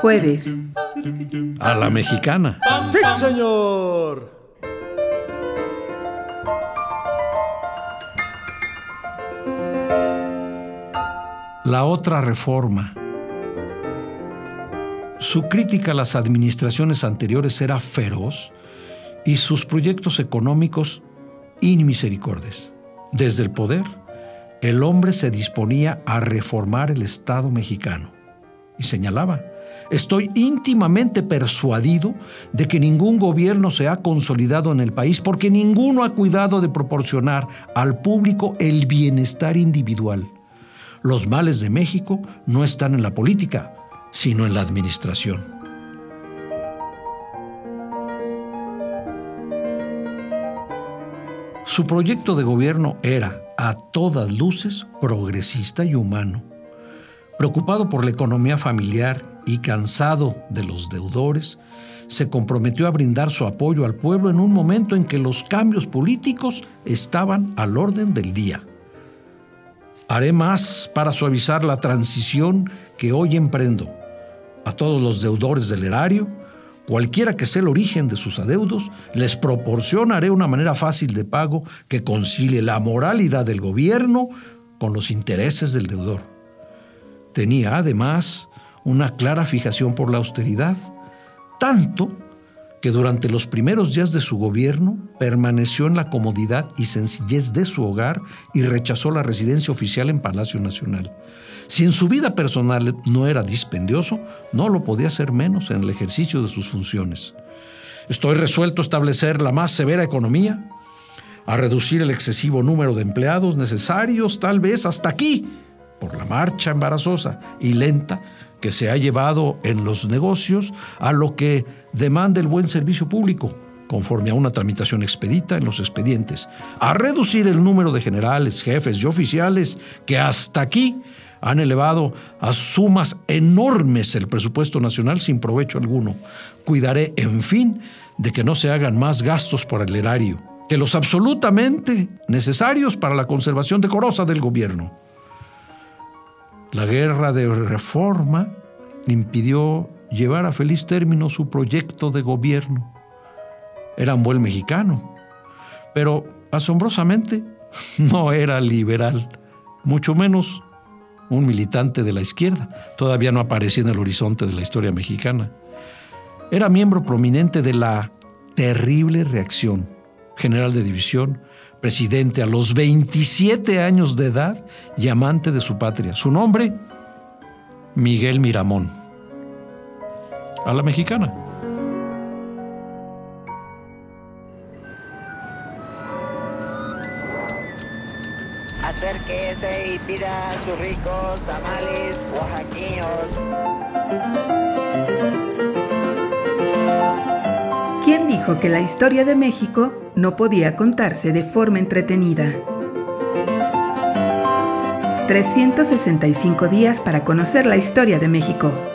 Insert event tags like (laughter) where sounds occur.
Jueves. A la mexicana. ¡Sí, señor! La otra reforma. Su crítica a las administraciones anteriores era feroz y sus proyectos económicos inmisericordes. Desde el poder, el hombre se disponía a reformar el Estado mexicano. Y señalaba, estoy íntimamente persuadido de que ningún gobierno se ha consolidado en el país porque ninguno ha cuidado de proporcionar al público el bienestar individual. Los males de México no están en la política, sino en la administración. Su proyecto de gobierno era, a todas luces, progresista y humano. Preocupado por la economía familiar y cansado de los deudores, se comprometió a brindar su apoyo al pueblo en un momento en que los cambios políticos estaban al orden del día. Haré más para suavizar la transición que hoy emprendo. A todos los deudores del erario, cualquiera que sea el origen de sus adeudos, les proporcionaré una manera fácil de pago que concilie la moralidad del gobierno con los intereses del deudor. Tenía además una clara fijación por la austeridad, tanto que durante los primeros días de su gobierno permaneció en la comodidad y sencillez de su hogar y rechazó la residencia oficial en Palacio Nacional. Si en su vida personal no era dispendioso, no lo podía ser menos en el ejercicio de sus funciones. Estoy resuelto a establecer la más severa economía, a reducir el excesivo número de empleados necesarios, tal vez hasta aquí, por la marcha embarazosa y lenta que se ha llevado en los negocios a lo que demanda el buen servicio público, conforme a una tramitación expedita en los expedientes, a reducir el número de generales, jefes y oficiales que hasta aquí han elevado a sumas enormes el presupuesto nacional sin provecho alguno. Cuidaré, en fin, de que no se hagan más gastos por el erario que los absolutamente necesarios para la conservación decorosa del gobierno. La guerra de reforma impidió llevar a feliz término su proyecto de gobierno. Era un buen mexicano, pero asombrosamente (laughs) no era liberal, mucho menos un militante de la izquierda. Todavía no aparecía en el horizonte de la historia mexicana. Era miembro prominente de la terrible reacción general de división presidente a los 27 años de edad y amante de su patria. Su nombre, Miguel Miramón. A la mexicana. Acérquese y pida sus ricos tamales oaxaqueños. ¿Quién dijo que la historia de México no podía contarse de forma entretenida. 365 días para conocer la historia de México.